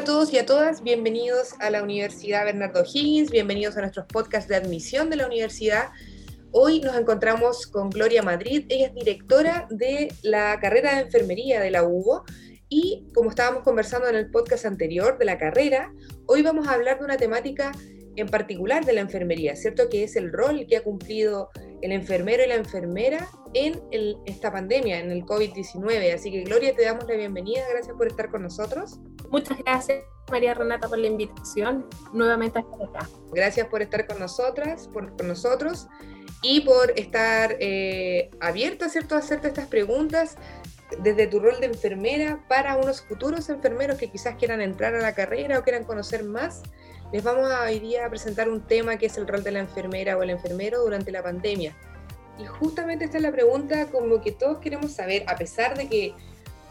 a todos y a todas, bienvenidos a la Universidad Bernardo Higgins, bienvenidos a nuestros podcasts de admisión de la universidad. Hoy nos encontramos con Gloria Madrid, ella es directora de la carrera de enfermería de la UBO y como estábamos conversando en el podcast anterior de la carrera, hoy vamos a hablar de una temática en particular de la enfermería, ¿cierto? Que es el rol que ha cumplido el enfermero y la enfermera en esta pandemia, en el COVID-19. Así que Gloria, te damos la bienvenida, gracias por estar con nosotros. Muchas gracias, María Renata, por la invitación. Nuevamente acá. Gracias por estar con nosotras, por, nosotros y por estar eh, abierta, ¿cierto?, a hacerte estas preguntas desde tu rol de enfermera para unos futuros enfermeros que quizás quieran entrar a la carrera o quieran conocer más les vamos hoy día a presentar un tema que es el rol de la enfermera o el enfermero durante la pandemia. Y justamente esta es la pregunta como que todos queremos saber, a pesar de que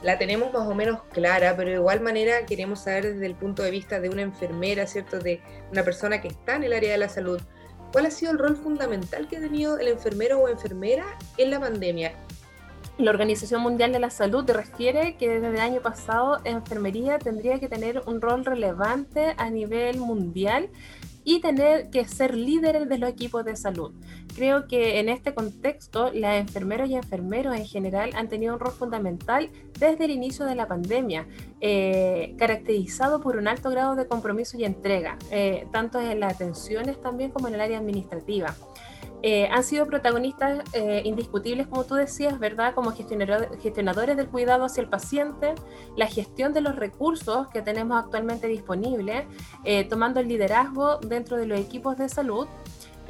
la tenemos más o menos clara, pero de igual manera queremos saber desde el punto de vista de una enfermera, ¿cierto? De una persona que está en el área de la salud. ¿Cuál ha sido el rol fundamental que ha tenido el enfermero o enfermera en la pandemia? La Organización Mundial de la Salud refiere que desde el año pasado enfermería tendría que tener un rol relevante a nivel mundial y tener que ser líderes de los equipos de salud. Creo que en este contexto, las enfermeras y enfermeros en general han tenido un rol fundamental desde el inicio de la pandemia, eh, caracterizado por un alto grado de compromiso y entrega, eh, tanto en las atenciones también como en el área administrativa. Eh, han sido protagonistas eh, indiscutibles, como tú decías, ¿verdad? Como gestionadores del cuidado hacia el paciente, la gestión de los recursos que tenemos actualmente disponibles, eh, tomando el liderazgo dentro de los equipos de salud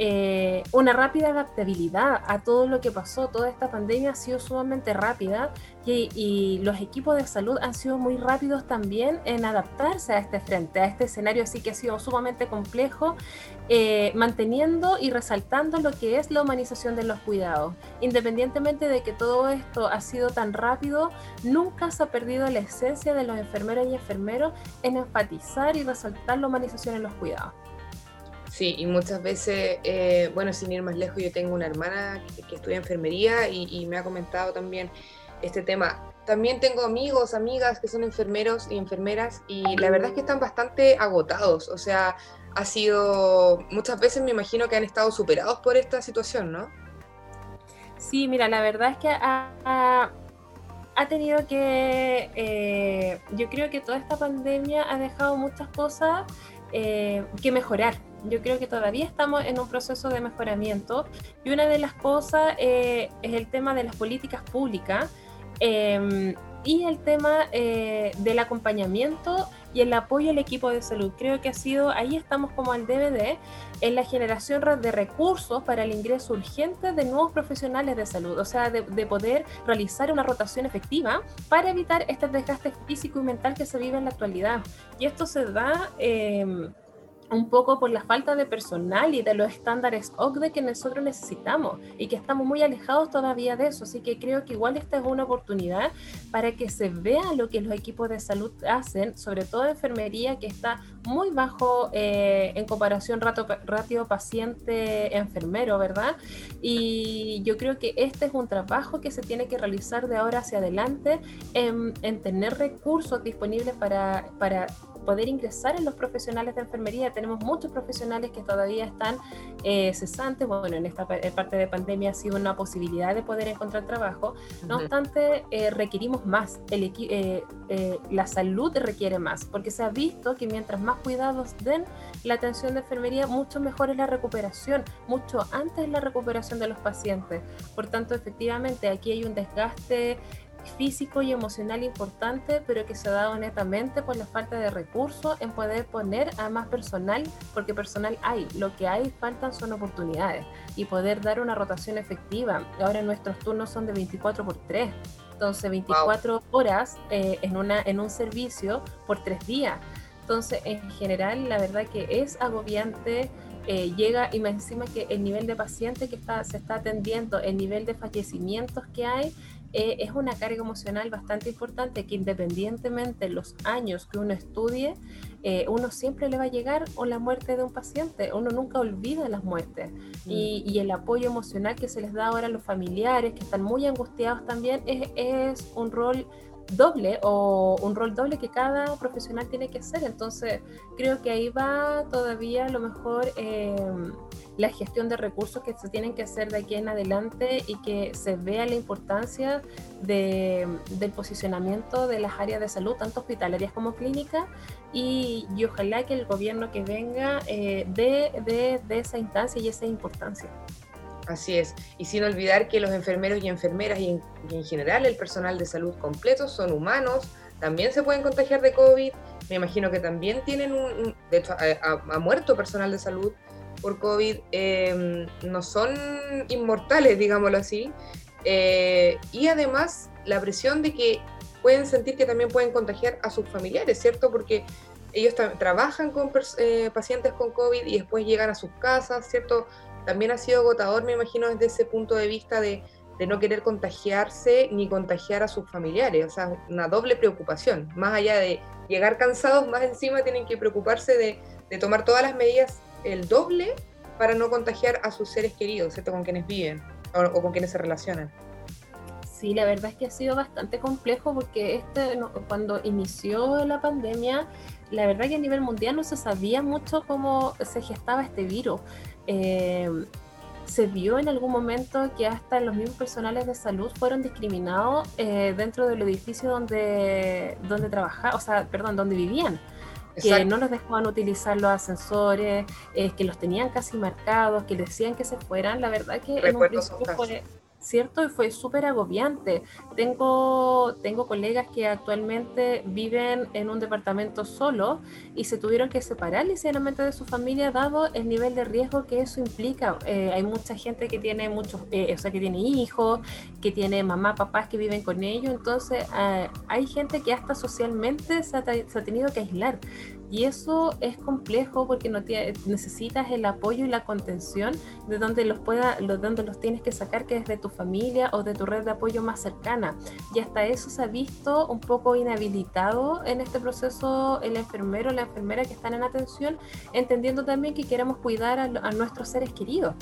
eh, una rápida adaptabilidad a todo lo que pasó. Toda esta pandemia ha sido sumamente rápida y, los equipos de salud han sido muy rápidos también en adaptarse a este frente, a este escenario así que ha sido sumamente complejo, eh, manteniendo y resaltando lo que es la humanización de los cuidados. Independientemente de que todo esto ha sido tan rápido, nunca se ha perdido la esencia de los enfermeros y enfermeros en enfatizar y resaltar la humanización en los cuidados. Sí, y muchas veces, eh, bueno, sin ir más lejos, yo tengo una hermana que, estudia enfermería y, me ha comentado también este tema. También tengo amigos, amigas que son enfermeros y enfermeras y la verdad es que están bastante agotados. O sea, ha sido, muchas veces me imagino que han estado superados por esta situación, ¿no? Sí, mira, la verdad es que ha, tenido que, eh, yo creo que toda esta pandemia ha dejado muchas cosas eh, que mejorar yo creo que todavía estamos en un proceso de mejoramiento y una de las cosas eh, es el tema de las políticas públicas em, y el tema eh, del acompañamiento y el apoyo al equipo de salud. Creo que ha sido, ahí estamos como al DVD, en la generación de recursos para el ingreso urgente de nuevos profesionales de salud, o sea, de, de poder realizar una rotación efectiva para evitar este desgaste físico y mental que se vive en la actualidad. Y esto se da... Eh, un poco por la falta de personal y de los estándares OCDE que nosotros necesitamos y que estamos muy alejados todavía de eso. Así que creo que igual esta es una oportunidad para que se vea lo que los equipos de salud hacen, sobre todo enfermería que está muy bajo eh, en comparación ratio, ratio paciente-enfermero, ¿verdad? Y yo creo que este es un trabajo que se tiene que realizar de ahora hacia adelante en, en tener recursos disponibles para poder ingresar en los profesionales de enfermería. Tenemos muchos profesionales que todavía están eh, cesantes. Bueno, en esta parte de pandemia ha sido una posibilidad de poder encontrar trabajo. No obstante, eh, requerimos más. El, eh, la salud requiere más, porque se ha visto que mientras más cuidados den la atención de enfermería, mucho mejor es la recuperación, mucho antes la recuperación de los pacientes. Por tanto, efectivamente, aquí hay un desgaste físico y emocional importante, pero que se ha dado netamente por la falta de recursos en poder poner a más personal, porque personal hay, lo que hay faltan son oportunidades y poder dar una rotación efectiva. Ahora nuestros turnos son de 24 por 3, entonces 24 horas eh, en, una, en un servicio por tres días. Entonces, en general, la verdad que es agobiante. Eh, llega y me encima que el nivel de paciente que está, se está atendiendo, el nivel de fallecimientos que hay, eh, es una carga emocional bastante importante que independientemente de los años que uno estudie, eh, uno siempre le va a llegar o la muerte de un paciente, uno nunca olvida las muertes mm. y, el apoyo emocional que se les da ahora a los familiares que están muy angustiados también es, es un rol doble o un rol doble que cada profesional tiene que hacer. Entonces, creo que ahí va todavía a lo mejor eh, la gestión de recursos que se tienen que hacer de aquí en adelante y que se vea la importancia de, del posicionamiento de las áreas de salud, tanto hospitalarias como clínicas, y, ojalá que el gobierno que venga eh, dé de, esa instancia y esa importancia. Así es. Y sin olvidar que los enfermeros y enfermeras y en, general el personal de salud completo son humanos, también se pueden contagiar de COVID. Me imagino que también tienen un, de hecho, ha, muerto personal de salud por COVID. Em, no son inmortales, digámoslo así. Eh, y además la presión de que pueden sentir que también pueden contagiar a sus familiares, ¿cierto? Porque ellos trabajan con eh, pacientes con COVID y después llegan a sus casas, ¿cierto? También ha sido agotador, me imagino, desde ese punto de vista de, no querer contagiarse ni contagiar a sus familiares. O sea, una doble preocupación. Más allá de llegar cansados, más encima tienen que preocuparse de, tomar todas las medidas el doble para no contagiar a sus seres queridos, ¿cierto? Con quienes viven o, con quienes se relacionan. Sí, la verdad es que ha sido bastante complejo porque este, cuando inició la pandemia, la verdad que a nivel mundial no se sabía mucho cómo se gestaba este virus. Eh, se vio en algún momento que hasta los mismos personales de salud fueron discriminados eh, dentro del edificio donde, donde trabajaban, o sea, perdón, donde vivían. Que no los dejaban utilizar los ascensores, eh, que los tenían casi marcados, que decían que se fueran. La verdad que en un principio fue, ¿cierto? Y fue súper agobiante. Tengo, tengo colegas que actualmente viven en un departamento solo y se tuvieron que separar ligeramente de su familia dado el nivel de riesgo que eso implica. Eh, hay mucha gente que tiene muchos, eh, o sea, que tiene hijos, que tiene mamá, papás que viven con ellos, entonces eh, hay gente que hasta socialmente se ha tenido que aislar. Y eso es complejo porque no necesitas el apoyo y la contención de donde los pueda, de donde los tienes que sacar, que es de tu familia o de tu red de apoyo más cercana. Y hasta eso se ha visto un poco inhabilitado en este proceso el enfermero o la enfermera que están en atención, entendiendo también que queremos cuidar a nuestros seres queridos.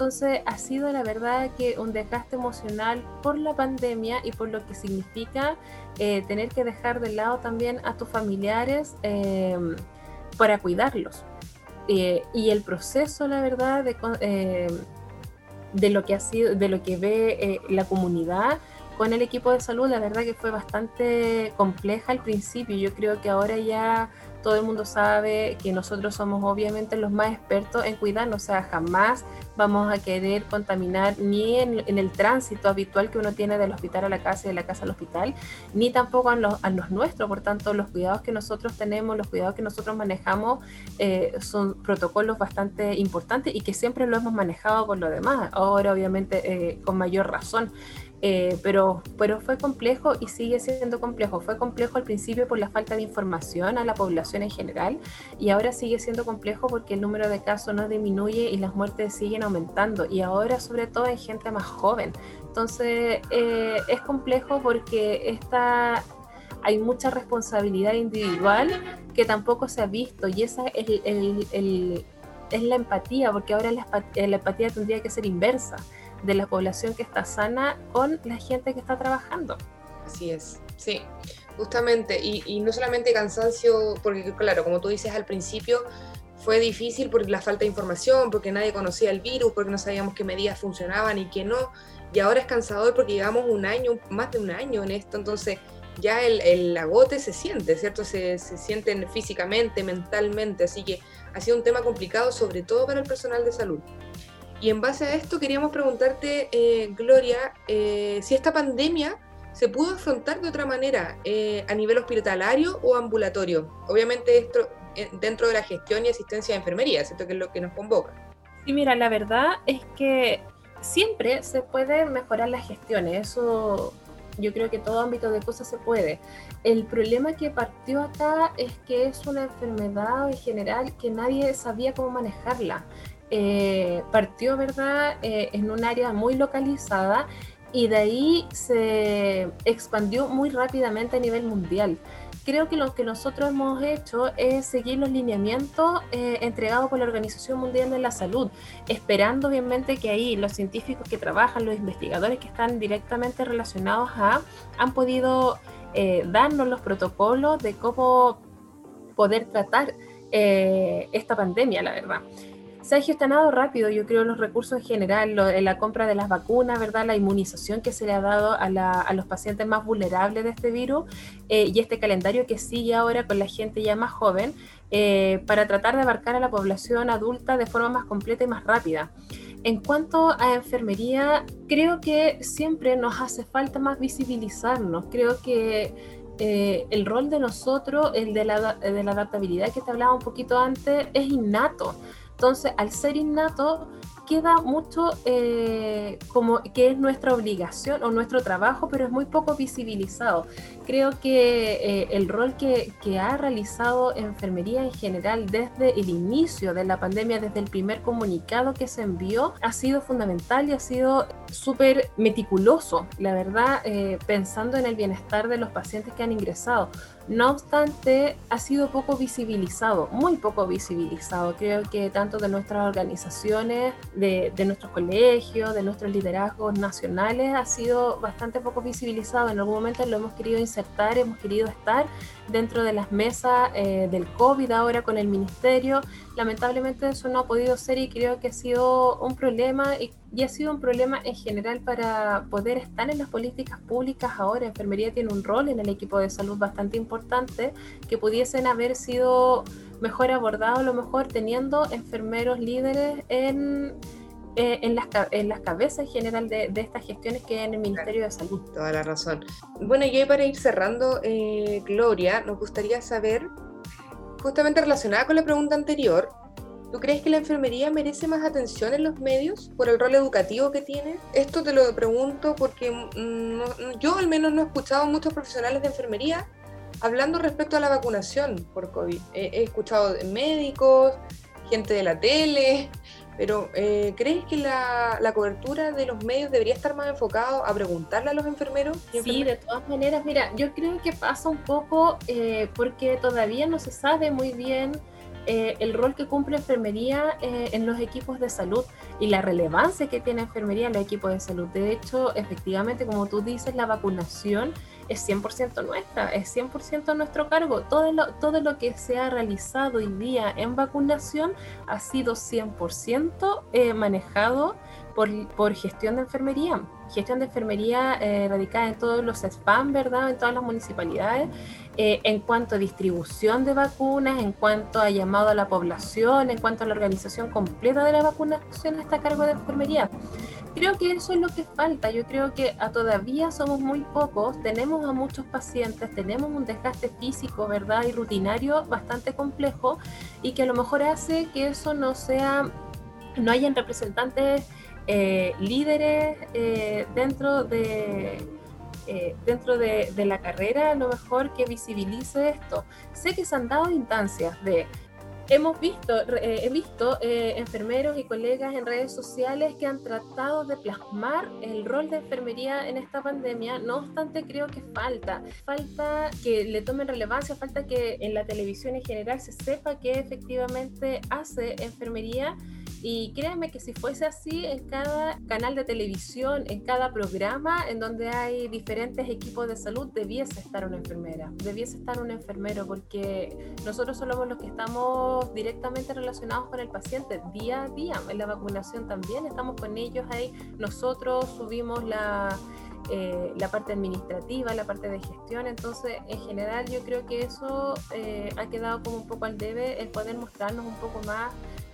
Entonces ha sido la verdad que un desgaste emocional por la pandemia y por lo que significa eh, tener que dejar de lado también a tus familiares em, para cuidarlos. Eh, y el proceso, la verdad, de, em, de, lo que ha sido, de lo que ve eh, la comunidad con el equipo de salud, la verdad que fue bastante compleja al principio. Yo creo que ahora ya todo el mundo sabe que nosotros somos obviamente los más expertos en cuidarnos, o sea, jamás vamos a querer contaminar ni en, el tránsito habitual que uno tiene del hospital a la casa y de la casa al hospital, ni tampoco a los, nuestros, por tanto, los cuidados que nosotros tenemos, los cuidados que nosotros manejamos eh, son protocolos bastante importantes y que siempre lo hemos manejado por lo demás, ahora obviamente eh, con mayor razón. Eh, pero, pero fue complejo y sigue siendo complejo. Fue complejo al principio por la falta de información a la población en general y ahora sigue siendo complejo porque el número de casos no disminuye y las muertes siguen aumentando y ahora sobre todo en gente más joven. Entonces eh, es complejo porque esta, hay mucha responsabilidad individual que tampoco se ha visto y esa es, el, es la empatía porque ahora la empatía tendría que ser inversa de la población que está sana con la gente que está trabajando. Así es, sí, justamente. Y, no solamente cansancio, porque claro, como tú dices al principio, fue difícil por la falta de información, porque nadie conocía el virus, porque no sabíamos qué medidas funcionaban y qué no. Y ahora es cansador porque llevamos un año, más de un año en esto, entonces ya el, agote se siente, ¿cierto? Se, se sienten físicamente, mentalmente, así que ha sido un tema complicado, sobre todo para el personal de salud. Y en base a esto queríamos preguntarte, eh, Gloria, eh, si esta pandemia se pudo afrontar de otra manera, eh, a nivel hospitalario o ambulatorio. Obviamente esto dentro de la gestión y asistencia de enfermería, ¿cierto? Que es lo que nos convoca. Sí, mira, la verdad es que siempre se puede mejorar las gestiones, eso yo creo que todo ámbito de cosas se puede. El problema que partió acá es que es una enfermedad en general que nadie sabía cómo manejarla. Eh, partió, ¿verdad?, eh, en un área muy localizada y de ahí se expandió muy rápidamente a nivel mundial. Creo que lo que nosotros hemos hecho es seguir los lineamientos eh, entregados por la Organización Mundial de la Salud, esperando obviamente que ahí los científicos que trabajan, los investigadores que están directamente relacionados a, han podido darnos los protocolos de cómo poder tratar esta pandemia, la verdad se ha gestionado rápido, yo creo, los recursos en general, la compra de las vacunas, ¿verdad? La inmunización que se le ha dado a, los pacientes más vulnerables de este virus eh, y este calendario que sigue ahora con la gente ya más joven eh, para tratar de abarcar a la población adulta de forma más completa y más rápida. En cuanto a enfermería, creo que siempre nos hace falta más visibilizarnos. Creo que eh, el rol de nosotros, el de la, de la adaptabilidad que te hablaba un poquito antes, es innato. Entonces, al ser innato, queda mucho eh, como que es nuestra obligación o nuestro trabajo, pero es muy poco visibilizado. Creo que eh, el rol que, que, ha realizado enfermería en general desde el inicio de la pandemia, desde el primer comunicado que se envió, ha sido fundamental y ha sido súper meticuloso, la verdad, eh, pensando en el bienestar de los pacientes que han ingresado. No obstante, ha sido poco visibilizado, muy poco visibilizado. Creo que tanto de nuestras organizaciones, de, nuestros colegios, de nuestros liderazgos nacionales, ha sido bastante poco visibilizado. En algún momento lo hemos querido insertar, hemos querido estar dentro de las mesas eh, del COVID ahora con el ministerio. Lamentablemente eso no ha podido ser y creo que ha sido un problema y, y, ha sido un problema en general para poder estar en las políticas públicas ahora. Enfermería tiene un rol en el equipo de salud bastante importante que pudiesen haber sido mejor abordados, a lo mejor teniendo enfermeros líderes en eh, en, las, en las cabezas en general de, de, estas gestiones que hay en el Ministerio de Salud. Toda la razón. Bueno, y para ir cerrando, eh, Gloria, nos gustaría saber, justamente relacionada con la pregunta anterior, ¿Tú crees que la enfermería merece más atención en los medios por el rol educativo que tiene? Esto te lo pregunto porque mm, yo al menos no he escuchado a muchos profesionales de enfermería hablando respecto a la vacunación por COVID. he escuchado médicos, gente de la tele, pero, eh, ¿crees que la, cobertura de los medios debería estar más enfocado a preguntarle a los enfermeros? Sí, de todas maneras, mira, yo creo que pasa un poco eh, porque todavía no se sabe muy bien eh, el rol que cumple enfermería en los equipos de salud y la relevancia que tiene enfermería en los equipos de salud. De hecho, efectivamente, como tú dices, la vacunación es 100% nuestra, es 100% nuestro cargo. Todo lo, todo lo que se ha realizado hoy día en vacunación ha sido 100% eh, manejado por, por, gestión de enfermería. Gestión de enfermería eh, radicada en todos los spam, ¿verdad? En todas las municipalidades. Eh, en cuanto a distribución de vacunas, en cuanto a llamado a la población, en cuanto a la organización completa de la vacunación, está a cargo de enfermería. Creo que eso es lo que falta. Yo creo que a todavía somos muy pocos, tenemos a muchos pacientes, tenemos un desgaste físico, ¿verdad? Y rutinario bastante complejo y que a lo mejor hace que eso no sea, no hayan representantes eh, líderes eh, dentro de... Eh, dentro de, de, la carrera, a lo mejor que visibilice esto. Sé que se han dado instancias de hemos visto, eh, he visto eh, enfermeros y colegas en redes sociales que han tratado de plasmar el rol de enfermería en esta pandemia, no obstante creo que falta, falta que le tomen relevancia, falta que en la televisión en general se sepa que efectivamente hace enfermería y créanme que si fuese así, en cada canal de televisión, en cada programa en donde hay diferentes equipos de salud, debiese estar una enfermera, debiese estar un enfermero, porque nosotros somos los que estamos directamente relacionados con el paciente día a día. En la vacunación también estamos con ellos ahí. Nosotros subimos la, eh, la parte administrativa, la parte de gestión. Entonces, en general, yo creo que eso eh, ha quedado como un poco al debe, el poder mostrarnos un poco más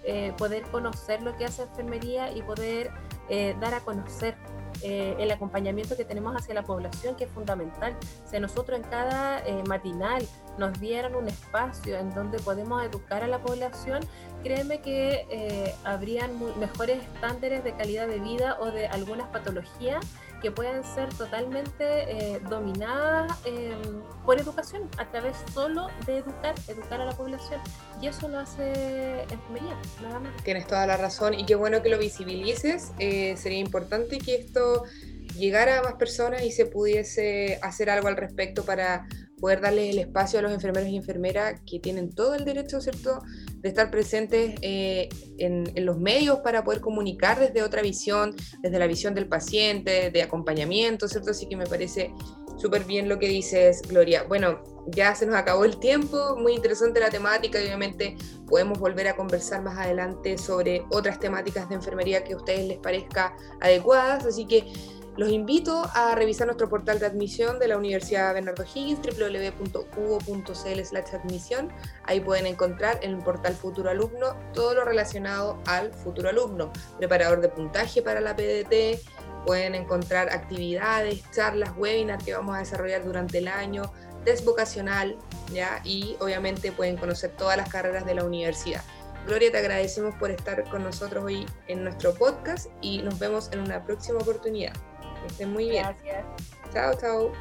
eh, poder conocer lo que hace enfermería y poder eh, dar a conocer eh, el acompañamiento que tenemos hacia la población, que es fundamental. Si nosotros en cada matinal nos dieran un espacio en donde podemos educar a la población, créeme que habrían mejores estándares de calidad de vida o de algunas patologías que pueden ser totalmente eh, dominadas em, por educación, a través solo de educar, educar a la población. Y eso lo hace enfermería, nada más. Tienes toda la razón y qué bueno que lo visibilices. Eh, sería importante que esto llegara a más personas y se pudiese hacer algo al respecto para poder darle el espacio a los enfermeros y enfermeras que tienen todo el derecho, ¿cierto?, de estar presentes eh, en, los medios para poder comunicar desde otra visión, desde la visión del paciente, de acompañamiento, ¿cierto? Así que me parece Súper bien lo que dices, Gloria. Bueno, ya se nos acabó el tiempo, muy interesante la temática y obviamente podemos volver a conversar más adelante sobre otras temáticas de enfermería que a ustedes les parezca adecuadas, así que los invito a revisar nuestro portal de admisión de la Universidad Bernardo Higgins, www.ugo.cl admisión. Ahí pueden encontrar en el portal Futuro Alumno todo lo relacionado al futuro alumno, preparador de puntaje para la PDT, pueden encontrar actividades, charlas, webinars que vamos a desarrollar durante el año, test vocacional, ¿ya? y obviamente pueden conocer todas las carreras de la universidad. Gloria, te agradecemos por estar con nosotros hoy en nuestro podcast y nos vemos en una próxima oportunidad. Que estén muy bien. Gracias. Chao, chao.